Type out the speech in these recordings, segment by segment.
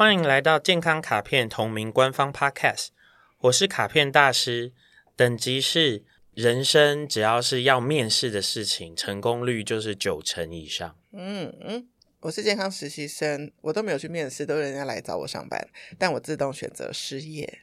欢迎来到健康卡片同名官方 Podcast，我是卡片大师，等级是人生只要是要面试的事情，成功率就是九成以上。嗯嗯，我是健康实习生，我都没有去面试，都是人家来找我上班，但我自动选择失业。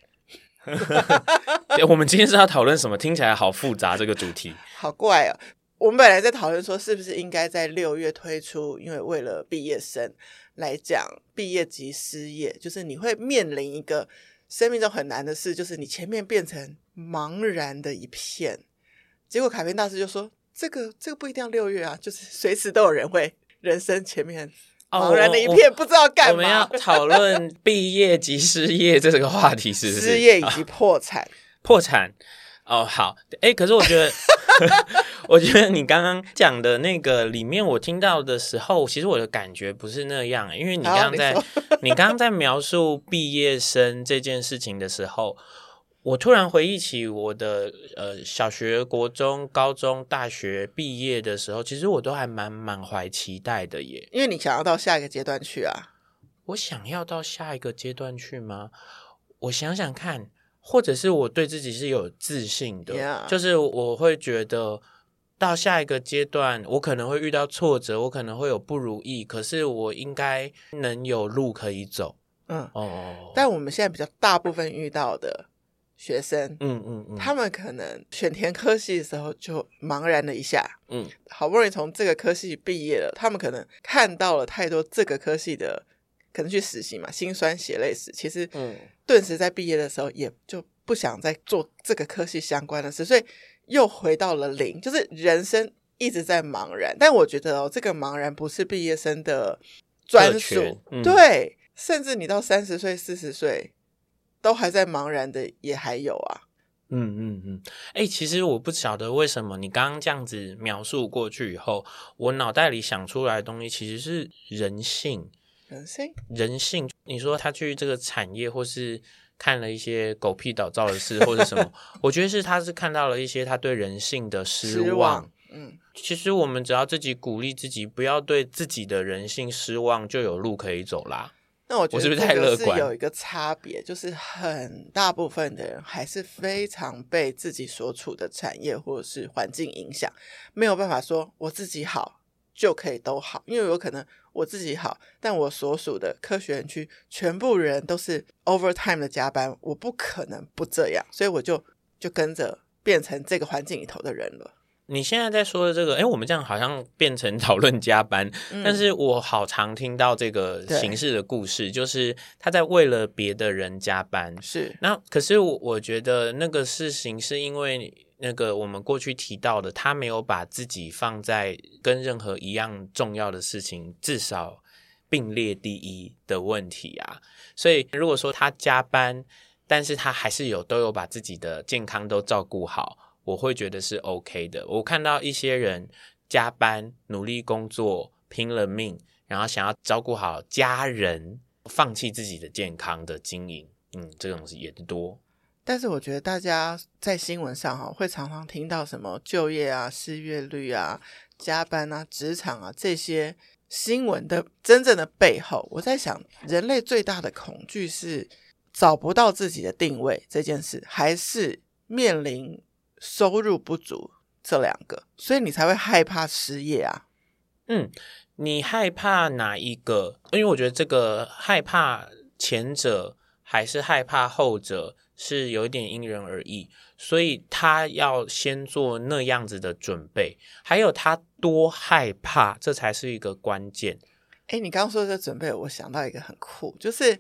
我们今天是要讨论什么？听起来好复杂，这个主题 好怪哦。我们本来在讨论说，是不是应该在六月推出，因为为了毕业生来讲，毕业及失业，就是你会面临一个生命中很难的事，就是你前面变成茫然的一片。结果卡片大师就说：“这个这个不一定要六月啊，就是随时都有人会人生前面茫然的一片，不知道干嘛。”我们要讨论毕业及失业这个话题，是不是？失业以及破产，啊、破产。哦，好，哎，可是我觉得，我觉得你刚刚讲的那个里面，我听到的时候，其实我的感觉不是那样，因为你刚刚在，你刚刚在描述毕业生这件事情的时候，我突然回忆起我的呃小学、国中、高中、大学毕业的时候，其实我都还蛮满怀期待的耶，因为你想要到下一个阶段去啊。我想要到下一个阶段去吗？我想想看。或者是我对自己是有自信的.就是我会觉得到下一个阶段，我可能会遇到挫折，我可能会有不如意，可是我应该能有路可以走。嗯哦，oh. 但我们现在比较大部分遇到的学生，嗯嗯嗯，他们可能选填科系的时候就茫然了一下，嗯，好不容易从这个科系毕业了，他们可能看到了太多这个科系的。可能去实习嘛，心酸血泪史。其实，嗯，顿时在毕业的时候，也就不想再做这个科系相关的事，所以又回到了零，就是人生一直在茫然。但我觉得哦，这个茫然不是毕业生的专属，嗯、对，甚至你到三十岁、四十岁都还在茫然的，也还有啊。嗯嗯嗯，哎、欸，其实我不晓得为什么你刚刚这样子描述过去以后，我脑袋里想出来的东西其实是人性。人性，人性。你说他去这个产业，或是看了一些狗屁倒灶的事，或者什么？我觉得是他是看到了一些他对人性的失望。失望。嗯，其实我们只要自己鼓励自己，不要对自己的人性失望，就有路可以走啦。那我觉得是不是太乐观？有一个差别，就是很大部分的人还是非常被自己所处的产业或者是环境影响，没有办法说我自己好就可以都好，因为有可能。我自己好，但我所属的科学园区全部人都是 overtime 的加班，我不可能不这样，所以我就就跟着变成这个环境里头的人了。你现在在说的这个，哎，我们这样好像变成讨论加班，嗯、但是我好常听到这个形式的故事，就是他在为了别的人加班，是那可是我我觉得那个事情是因为。那个我们过去提到的，他没有把自己放在跟任何一样重要的事情至少并列第一的问题啊。所以如果说他加班，但是他还是有都有把自己的健康都照顾好，我会觉得是 OK 的。我看到一些人加班努力工作拼了命，然后想要照顾好家人，放弃自己的健康的经营，嗯，这种也多。但是我觉得大家在新闻上哈会常常听到什么就业啊、失业率啊、加班啊、职场啊这些新闻的真正的背后，我在想，人类最大的恐惧是找不到自己的定位这件事，还是面临收入不足这两个，所以你才会害怕失业啊？嗯，你害怕哪一个？因为我觉得这个害怕前者还是害怕后者。是有一点因人而异，所以他要先做那样子的准备，还有他多害怕，这才是一个关键。诶，你刚刚说的这准备，我想到一个很酷，就是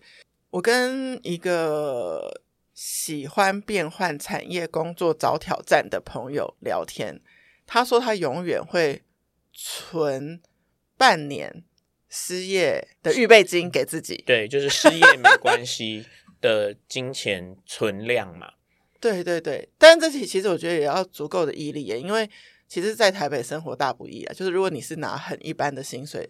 我跟一个喜欢变换产业工作、找挑战的朋友聊天，他说他永远会存半年失业的预备金给自己。对，就是失业没关系。的金钱存量嘛，对对对，但是这题其实我觉得也要足够的毅力耶，因为其实，在台北生活大不易啊。就是如果你是拿很一般的薪水，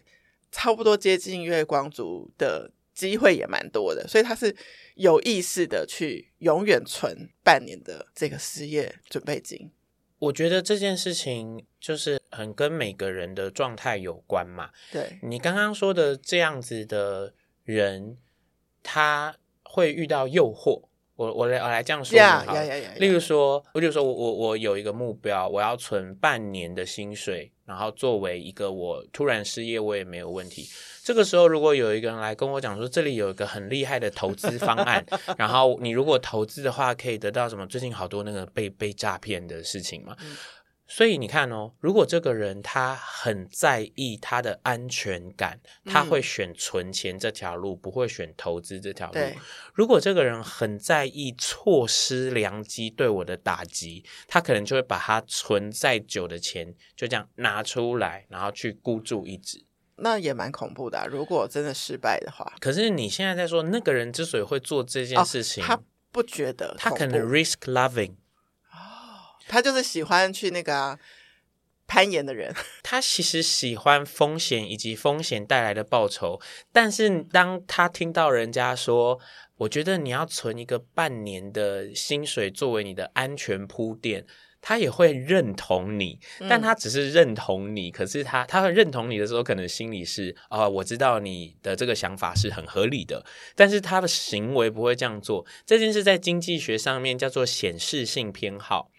差不多接近月光族的机会也蛮多的，所以他是有意识的去永远存半年的这个失业准备金。我觉得这件事情就是很跟每个人的状态有关嘛。对，你刚刚说的这样子的人。他会遇到诱惑。我我来我来这样说好 yeah, yeah, yeah, yeah. 例如说，我就说我我我有一个目标，我要存半年的薪水，然后作为一个我突然失业，我也没有问题。这个时候，如果有一个人来跟我讲说，这里有一个很厉害的投资方案，然后你如果投资的话，可以得到什么？最近好多那个被被诈骗的事情嘛。嗯所以你看哦，如果这个人他很在意他的安全感，他会选存钱这条路，嗯、不会选投资这条路。如果这个人很在意错失良机对我的打击，他可能就会把他存再久的钱就这样拿出来，然后去孤注一掷。那也蛮恐怖的、啊，如果真的失败的话。可是你现在在说，那个人之所以会做这件事情，哦、他不觉得他可能 risk loving。他就是喜欢去那个、啊、攀岩的人，他其实喜欢风险以及风险带来的报酬，但是当他听到人家说，我觉得你要存一个半年的薪水作为你的安全铺垫，他也会认同你，但他只是认同你，嗯、可是他他会认同你的时候，可能心里是啊、呃，我知道你的这个想法是很合理的，但是他的行为不会这样做。这件事在经济学上面叫做显示性偏好。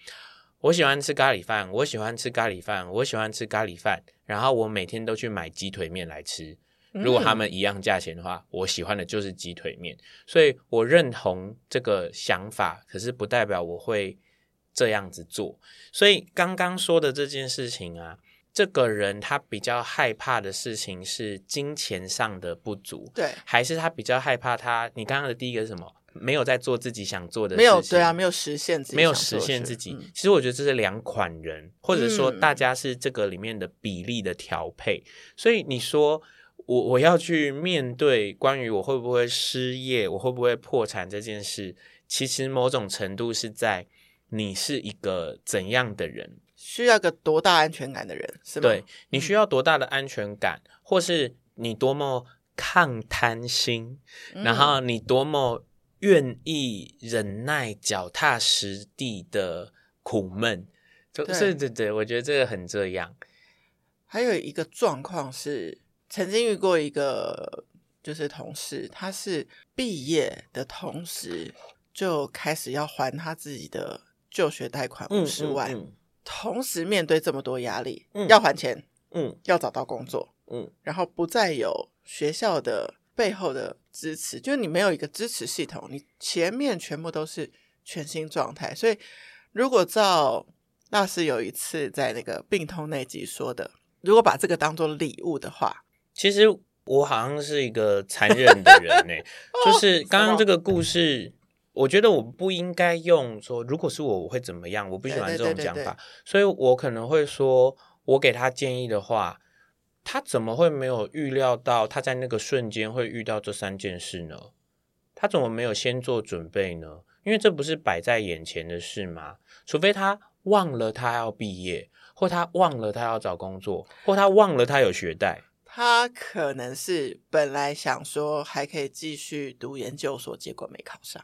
我喜欢吃咖喱饭，我喜欢吃咖喱饭，我喜欢吃咖喱饭。然后我每天都去买鸡腿面来吃。如果他们一样价钱的话，嗯、我喜欢的就是鸡腿面。所以我认同这个想法，可是不代表我会这样子做。所以刚刚说的这件事情啊，这个人他比较害怕的事情是金钱上的不足，对，还是他比较害怕他？你刚刚的第一个是什么？没有在做自己想做的事情，没有对啊，没有实现自己，没有实现自己。嗯、其实我觉得这是两款人，或者说大家是这个里面的比例的调配。嗯、所以你说我我要去面对关于我会不会失业，我会不会破产这件事，其实某种程度是在你是一个怎样的人，需要个多大安全感的人，是吗？对，你需要多大的安全感，嗯、或是你多么抗贪心，嗯、然后你多么。愿意忍耐、脚踏实地的苦闷，就对。对对对，我觉得这个很这样。还有一个状况是，曾经遇过一个就是同事，他是毕业的同时就开始要还他自己的就学贷款五十万，嗯嗯嗯、同时面对这么多压力，嗯、要还钱，嗯，要找到工作，嗯，然后不再有学校的。背后的支持，就是你没有一个支持系统，你前面全部都是全新状态。所以，如果照那是有一次在那个病痛那集说的，如果把这个当做礼物的话，其实我好像是一个残忍的人呢。就是刚刚这个故事，我觉得我不应该用说，如果是我，我会怎么样？我不喜欢这种讲法，所以我可能会说，我给他建议的话。他怎么会没有预料到他在那个瞬间会遇到这三件事呢？他怎么没有先做准备呢？因为这不是摆在眼前的事吗？除非他忘了他要毕业，或他忘了他要找工作，或他忘了他有学贷。他可能是本来想说还可以继续读研究所，结果没考上，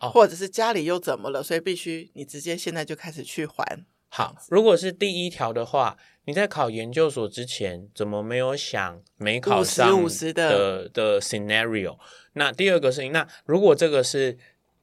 哦，或者是家里又怎么了，所以必须你直接现在就开始去还。好，如果是第一条的话，你在考研究所之前，怎么没有想没考上的50 50的，的 scenario？那第二个事情，那如果这个是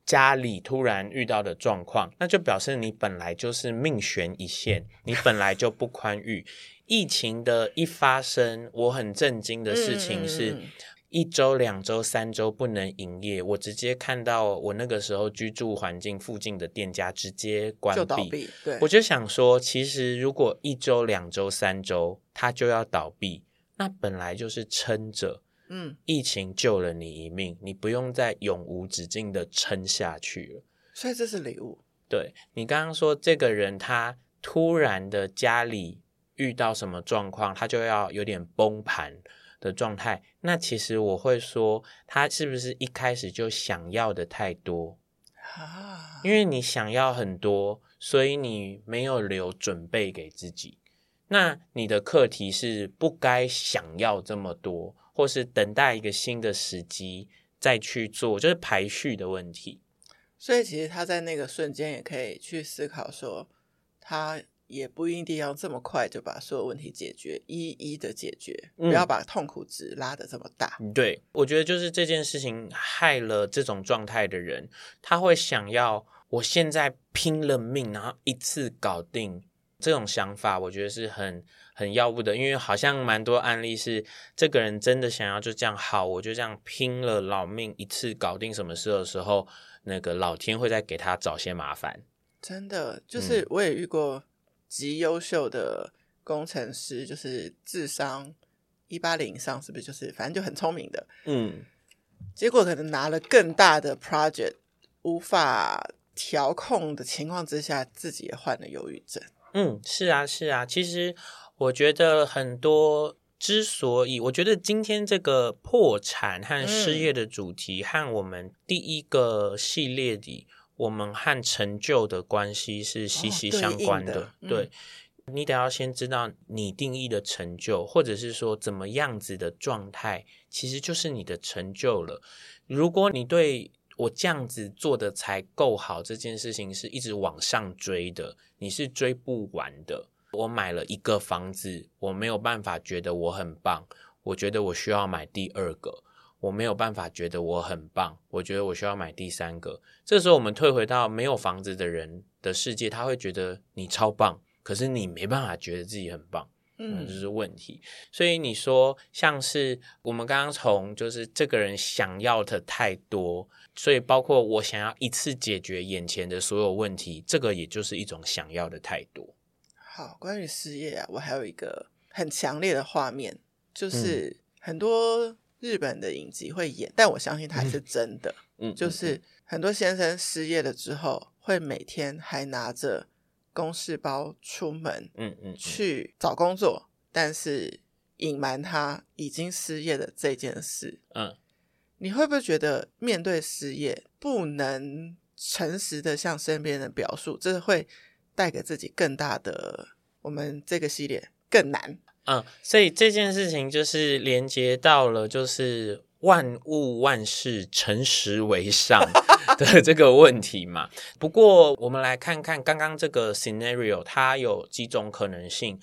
家里突然遇到的状况，那就表示你本来就是命悬一线，你本来就不宽裕。疫情的一发生，我很震惊的事情是。嗯嗯嗯一周、两周、三周不能营业，我直接看到我那个时候居住环境附近的店家直接关闭。就倒闭。对，我就想说，其实如果一周、两周、三周它就要倒闭，那本来就是撑着。嗯，疫情救了你一命，你不用再永无止境的撑下去了。所以这是礼物。对，你刚刚说这个人他突然的家里遇到什么状况，他就要有点崩盘。的状态，那其实我会说，他是不是一开始就想要的太多啊？因为你想要很多，所以你没有留准备给自己。那你的课题是不该想要这么多，或是等待一个新的时机再去做，就是排序的问题。所以，其实他在那个瞬间也可以去思考说，他也不一定要这么快就把所有问题解决，一一的解决，不要把痛苦值拉得这么大。嗯，对，我觉得就是这件事情害了这种状态的人，他会想要我现在拼了命，然后一次搞定。这种想法，我觉得是很很要不得，因为好像蛮多案例是这个人真的想要就这样好，我就这样拼了老命一次搞定什么事的时候，那个老天会再给他找些麻烦。真的，就是我也遇过极优秀的工程师，就是智商一八零以上，是不是就是反正就很聪明的，嗯，结果可能拿了更大的 project，无法调控的情况之下，自己也患了忧郁症。嗯，是啊，是啊。其实我觉得很多之所以，我觉得今天这个破产和失业的主题，和我们第一个系列里，我们和成就的关系是息息相关的。哦、对，对、嗯，你得要先知道你定义的成就，或者是说怎么样子的状态，其实就是你的成就了。如果你对我这样子做的才够好，这件事情是一直往上追的，你是追不完的。我买了一个房子，我没有办法觉得我很棒，我觉得我需要买第二个。我没有办法觉得我很棒，我觉得我需要买第三个。这时候我们退回到没有房子的人的世界，他会觉得你超棒，可是你没办法觉得自己很棒。嗯，这、就是问题。所以你说，像是我们刚刚从就是这个人想要的太多，所以包括我想要一次解决眼前的所有问题，这个也就是一种想要的太多。好，关于失业啊，我还有一个很强烈的画面，就是很多日本的影集会演，但我相信它是真的。嗯，就是很多先生失业了之后，会每天还拿着。公事包出门，嗯嗯，去找工作，但是隐瞒他已经失业的这件事，嗯，你会不会觉得面对失业不能诚实的向身边人表述，这会带给自己更大的？我们这个系列更难，嗯，所以这件事情就是连接到了，就是。万物万事诚实为上 的这个问题嘛。不过，我们来看看刚刚这个 scenario，它有几种可能性。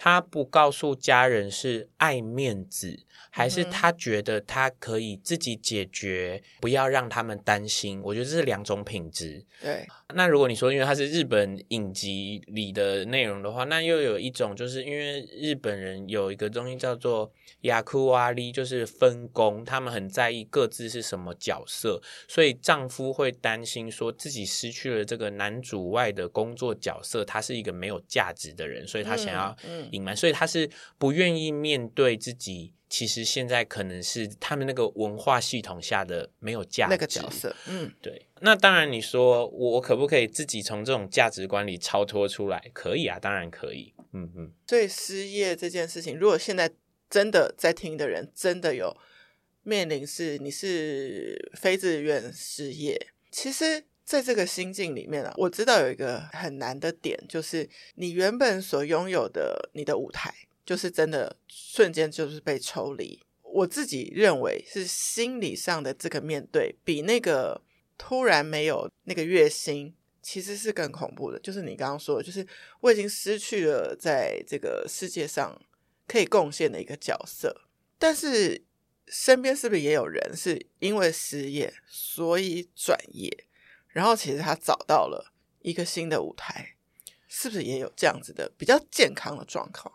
他不告诉家人是爱面子，还是他觉得他可以自己解决，不要让他们担心？我觉得这是两种品质。对。那如果你说因为他是日本影集里的内容的话，那又有一种就是因为日本人有一个东西叫做雅库瓦利，就是分工，他们很在意各自是什么角色，所以丈夫会担心说自己失去了这个男主外的工作角色，他是一个没有价值的人，所以他想要嗯。隐瞒，所以他是不愿意面对自己。其实现在可能是他们那个文化系统下的没有价值那个角色。嗯，对。那当然，你说我可不可以自己从这种价值观里超脱出来？可以啊，当然可以。嗯嗯。所以失业这件事情，如果现在真的在听的人真的有面临是你是非自愿失业，其实。在这个心境里面啊，我知道有一个很难的点，就是你原本所拥有的你的舞台，就是真的瞬间就是被抽离。我自己认为是心理上的这个面对，比那个突然没有那个月薪，其实是更恐怖的。就是你刚刚说的，就是我已经失去了在这个世界上可以贡献的一个角色，但是身边是不是也有人是因为失业所以转业？然后其实他找到了一个新的舞台，是不是也有这样子的比较健康的状况？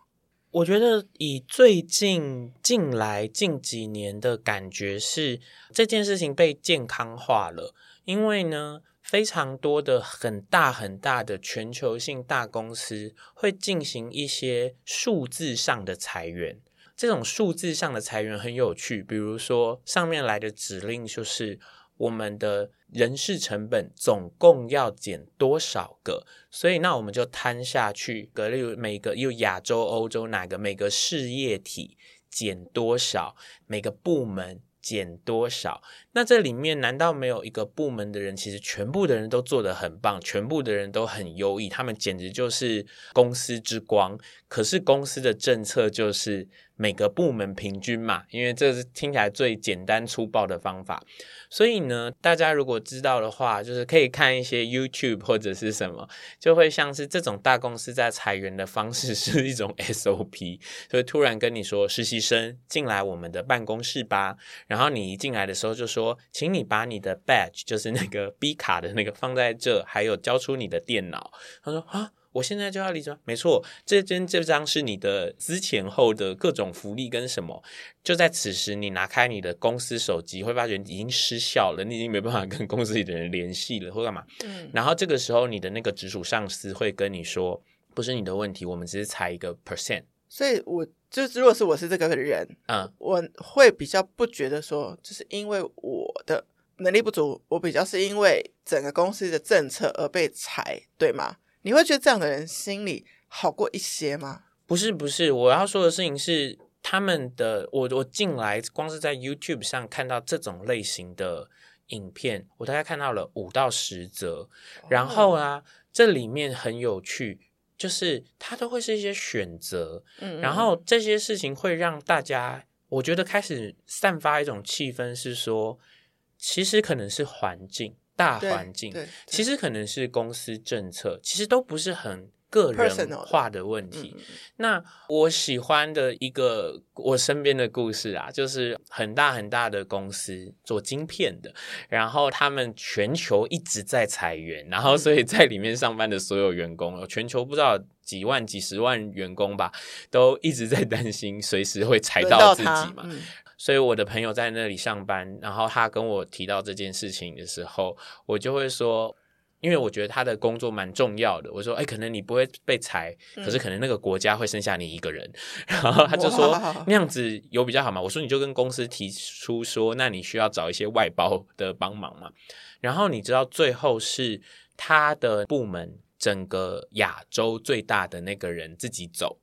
我觉得以最近近来近几年的感觉是这件事情被健康化了，因为呢，非常多的很大很大的全球性大公司会进行一些数字上的裁员。这种数字上的裁员很有趣，比如说上面来的指令就是。我们的人事成本总共要减多少个？所以那我们就摊下去，例如每个又亚洲、欧洲哪个每个事业体减多少，每个部门减多少？那这里面难道没有一个部门的人，其实全部的人都做得很棒，全部的人都很优异，他们简直就是公司之光。可是公司的政策就是每个部门平均嘛，因为这是听起来最简单粗暴的方法。所以呢，大家如果知道的话，就是可以看一些 YouTube 或者是什么，就会像是这种大公司在裁员的方式 是一种 SOP，所以突然跟你说，实习生进来我们的办公室吧，然后你一进来的时候就说，请你把你的 badge，就是那个 B 卡的那个放在这，还有交出你的电脑。他说啊。我现在就要离职，没错，这张这张是你的之前后的各种福利跟什么。就在此时，你拿开你的公司手机，会发觉已经失效了，你已经没办法跟公司里的人联系了，或干嘛。嗯。然后这个时候，你的那个直属上司会跟你说：“不是你的问题，我们只是裁一个 percent。”所以，我就如果是我是这个人，嗯，我会比较不觉得说，就是因为我的能力不足，我比较是因为整个公司的政策而被裁，对吗？你会觉得这样的人心里好过一些吗？不是，不是，我要说的事情是，他们的我我进来，光是在 YouTube 上看到这种类型的影片，我大概看到了五到十则。然后啊，这里面很有趣，就是它都会是一些选择，嗯，然后这些事情会让大家，我觉得开始散发一种气氛，是说，其实可能是环境。大环境其实可能是公司政策，其实都不是很个人化的问题。嗯、那我喜欢的一个我身边的故事啊，就是很大很大的公司做晶片的，然后他们全球一直在裁员，然后所以在里面上班的所有员工，全球不知道几万几十万员工吧，都一直在担心随时会裁到自己嘛。所以我的朋友在那里上班，然后他跟我提到这件事情的时候，我就会说，因为我觉得他的工作蛮重要的。我说，哎，可能你不会被裁，可是可能那个国家会剩下你一个人。嗯、然后他就说，那样子有比较好吗？我说，你就跟公司提出说，那你需要找一些外包的帮忙嘛。然后你知道，最后是他的部门整个亚洲最大的那个人自己走。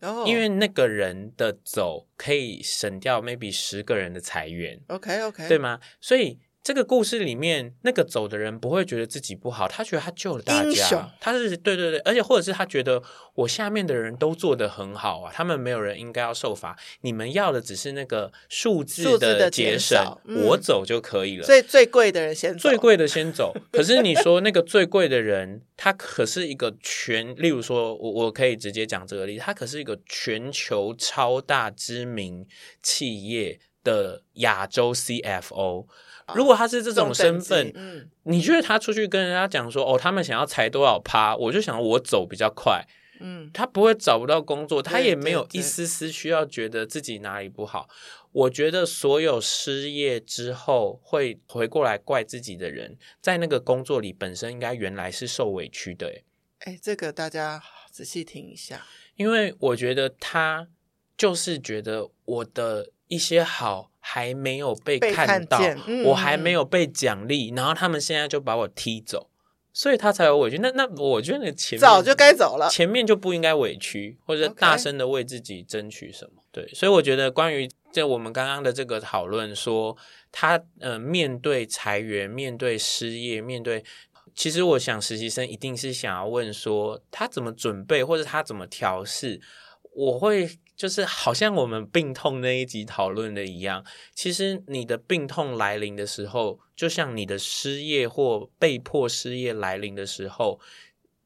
Oh. 因为那个人的走可以省掉 maybe 十个人的裁员，OK OK，对吗？所以。这个故事里面，那个走的人不会觉得自己不好，他觉得他救了大家，他是对对对，而且或者是他觉得我下面的人都做得很好啊，他们没有人应该要受罚，你们要的只是那个数字的节省，嗯、我走就可以了。所以最贵的人先走，最贵的先走。可是你说那个最贵的人，他可是一个全，例如说我我可以直接讲这个例子，他可是一个全球超大知名企业的亚洲 CFO。如果他是这种身份，嗯，你觉得他出去跟人家讲说，哦，他们想要裁多少趴，我就想我走比较快，嗯，他不会找不到工作，他也没有一丝丝需要觉得自己哪里不好。我觉得所有失业之后会回过来怪自己的人，在那个工作里本身应该原来是受委屈的，哎，这个大家仔细听一下，因为我觉得他就是觉得我的一些好。还没有被看到，看嗯、我还没有被奖励，然后他们现在就把我踢走，所以他才有委屈。那那我觉得前面早就该走了，前面就不应该委屈，或者大声的为自己争取什么。对，所以我觉得关于在我们刚刚的这个讨论，说他呃面对裁员、面对失业、面对，其实我想实习生一定是想要问说他怎么准备，或者他怎么调试。我会。就是好像我们病痛那一集讨论的一样，其实你的病痛来临的时候，就像你的失业或被迫失业来临的时候，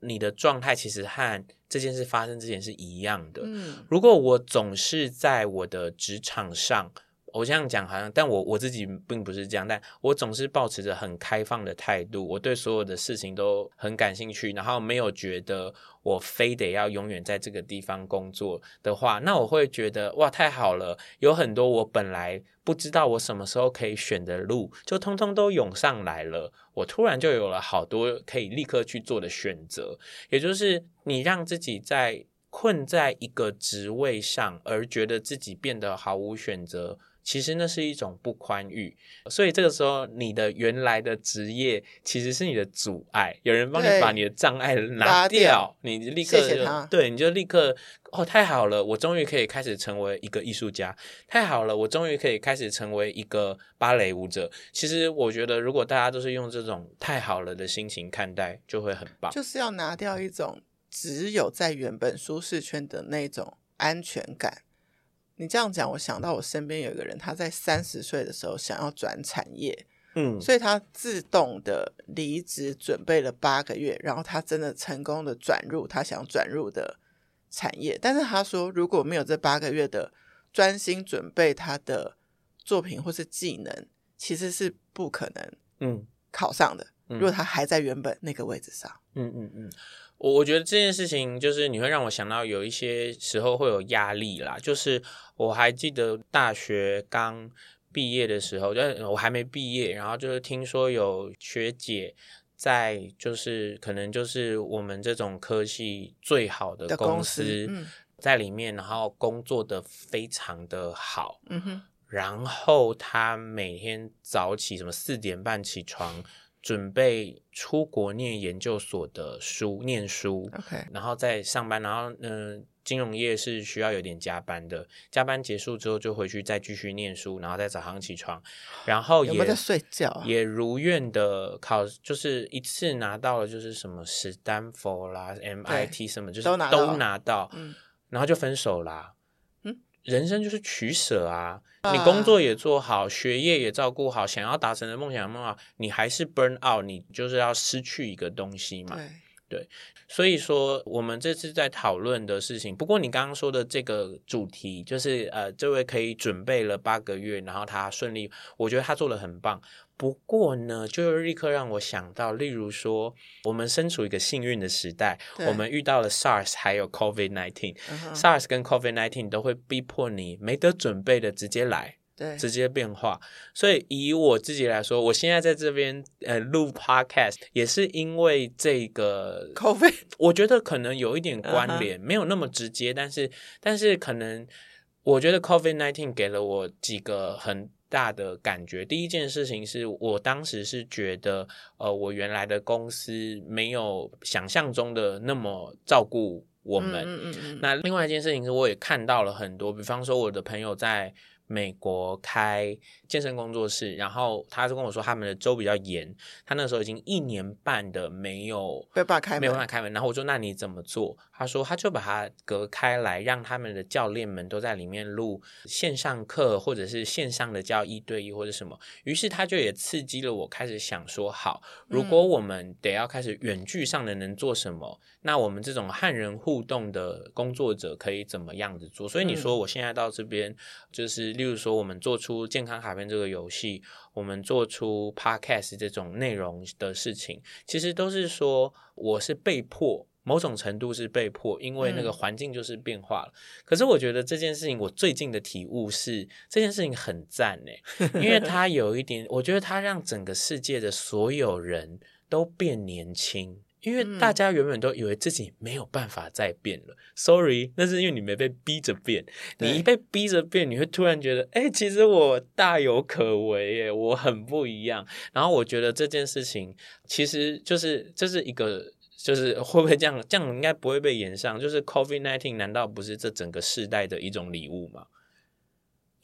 你的状态其实和这件事发生之前是一样的。嗯，如果我总是在我的职场上。我这样讲好像，但我我自己并不是这样，但我总是保持着很开放的态度，我对所有的事情都很感兴趣，然后没有觉得我非得要永远在这个地方工作的话，那我会觉得哇，太好了，有很多我本来不知道我什么时候可以选的路，就通通都涌上来了，我突然就有了好多可以立刻去做的选择，也就是你让自己在困在一个职位上，而觉得自己变得毫无选择。其实那是一种不宽裕，所以这个时候你的原来的职业其实是你的阻碍，有人帮你把你的障碍拿掉，你立刻对，你就立刻哦，太好了，我终于可以开始成为一个艺术家，太好了，我终于可以开始成为一个芭蕾舞者。其实我觉得，如果大家都是用这种太好了的心情看待，就会很棒。就是要拿掉一种只有在原本舒适圈的那种安全感。你这样讲，我想到我身边有一个人，他在三十岁的时候想要转产业，嗯，所以他自动的离职，准备了八个月，然后他真的成功的转入他想转入的产业。但是他说，如果没有这八个月的专心准备他的作品或是技能，其实是不可能，嗯，考上的。如果他还在原本那个位置上，嗯嗯嗯。我我觉得这件事情就是你会让我想到有一些时候会有压力啦，就是我还记得大学刚毕业的时候，就我还没毕业，然后就是听说有学姐在，就是可能就是我们这种科系最好的公司，在里面，然后工作的非常的好，嗯哼，然后她每天早起什么四点半起床。准备出国念研究所的书，念书，OK，然后再上班，然后嗯、呃，金融业是需要有点加班的，加班结束之后就回去再继续念书，然后再早上起床，然后也在睡觉啊？也如愿的考，就是一次拿到了，就是什么史丹佛啦、MIT 什么，就是都拿到，都拿到，嗯，然后就分手啦。嗯，人生就是取舍啊。你工作也做好，学业也照顾好，想要达成的梦想梦好，你还是 burn out，你就是要失去一个东西嘛。对，对，所以说我们这次在讨论的事情，不过你刚刚说的这个主题，就是呃，这位可以准备了八个月，然后他顺利，我觉得他做的很棒。不过呢，就立刻让我想到，例如说，我们身处一个幸运的时代，我们遇到了 SARS 还有 COVID nineteen，SARS、uh. 跟 COVID nineteen 都会逼迫你没得准备的直接来，对，直接变化。所以以我自己来说，我现在在这边呃录 Podcast，也是因为这个 COVID，我觉得可能有一点关联，uh. 没有那么直接，但是但是可能我觉得 COVID nineteen 给了我几个很。大的感觉，第一件事情是我当时是觉得，呃，我原来的公司没有想象中的那么照顾我们。嗯嗯嗯。那另外一件事情是，我也看到了很多，比方说我的朋友在。美国开健身工作室，然后他就跟我说他们的州比较严，他那时候已经一年半的没有没有办法开门，没有办法开门。然后我说那你怎么做？他说他就把它隔开来，让他们的教练们都在里面录线上课，或者是线上的教一对一或者什么。于是他就也刺激了我开始想说，好，如果我们得要开始远距上的能做什么？嗯、那我们这种汉人互动的工作者可以怎么样子做？所以你说我现在到这边就是。例如说，我们做出健康卡片这个游戏，我们做出 podcast 这种内容的事情，其实都是说我是被迫，某种程度是被迫，因为那个环境就是变化了。嗯、可是我觉得这件事情，我最近的体悟是，这件事情很赞诶，因为它有一点，我觉得它让整个世界的所有人都变年轻。因为大家原本都以为自己没有办法再变了，嗯，Sorry，那是因为你没被逼着变。你一被逼着变，你会突然觉得，哎，其实我大有可为，耶，我很不一样。然后我觉得这件事情其实就是这，就是一个，就是会不会这样？这样应该不会被延上。就是 COVID-19 难道不是这整个世代的一种礼物吗？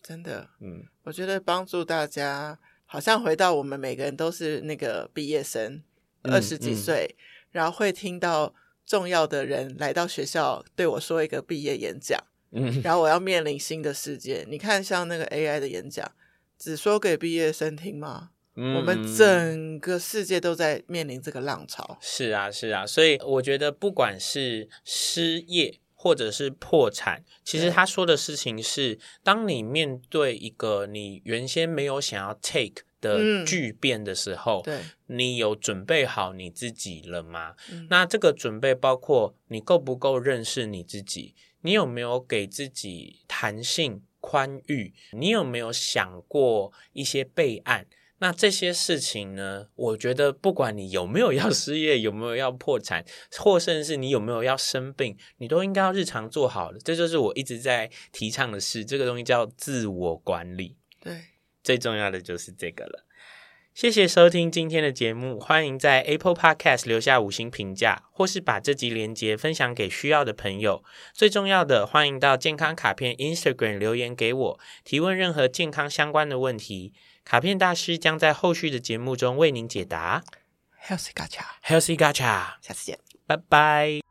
真的，嗯，我觉得帮助大家，好像回到我们每个人都是那个毕业生，二十几岁。然后会听到重要的人来到学校对我说一个毕业演讲，嗯，然后我要面临新的世界。你看，像那个 AI 的演讲，只说给毕业生听吗？嗯，我们整个世界都在面临这个浪潮。是啊，是啊，所以我觉得不管是失业或者是破产，其实他说的事情是，当你面对一个你原先没有想要 take。的巨变的时候，嗯、对，你有准备好你自己了吗？嗯、那这个准备包括你够不够认识你自己？你有没有给自己弹性宽裕？你有没有想过一些备案？那这些事情呢？我觉得不管你有没有要失业，有没有要破产，或甚至是你有没有要生病，你都应该要日常做好的。这就是我一直在提倡的事，这个东西叫自我管理。对。最重要的就是这个了。谢谢收听今天的节目，欢迎在 Apple Podcast 留下五星评价，或是把这集连接分享给需要的朋友。最重要的，欢迎到健康卡片 Instagram 留言给我，提问任何健康相关的问题。卡片大师将在后续的节目中为您解答。Healthy Gacha，Healthy Gacha，下次见，拜拜。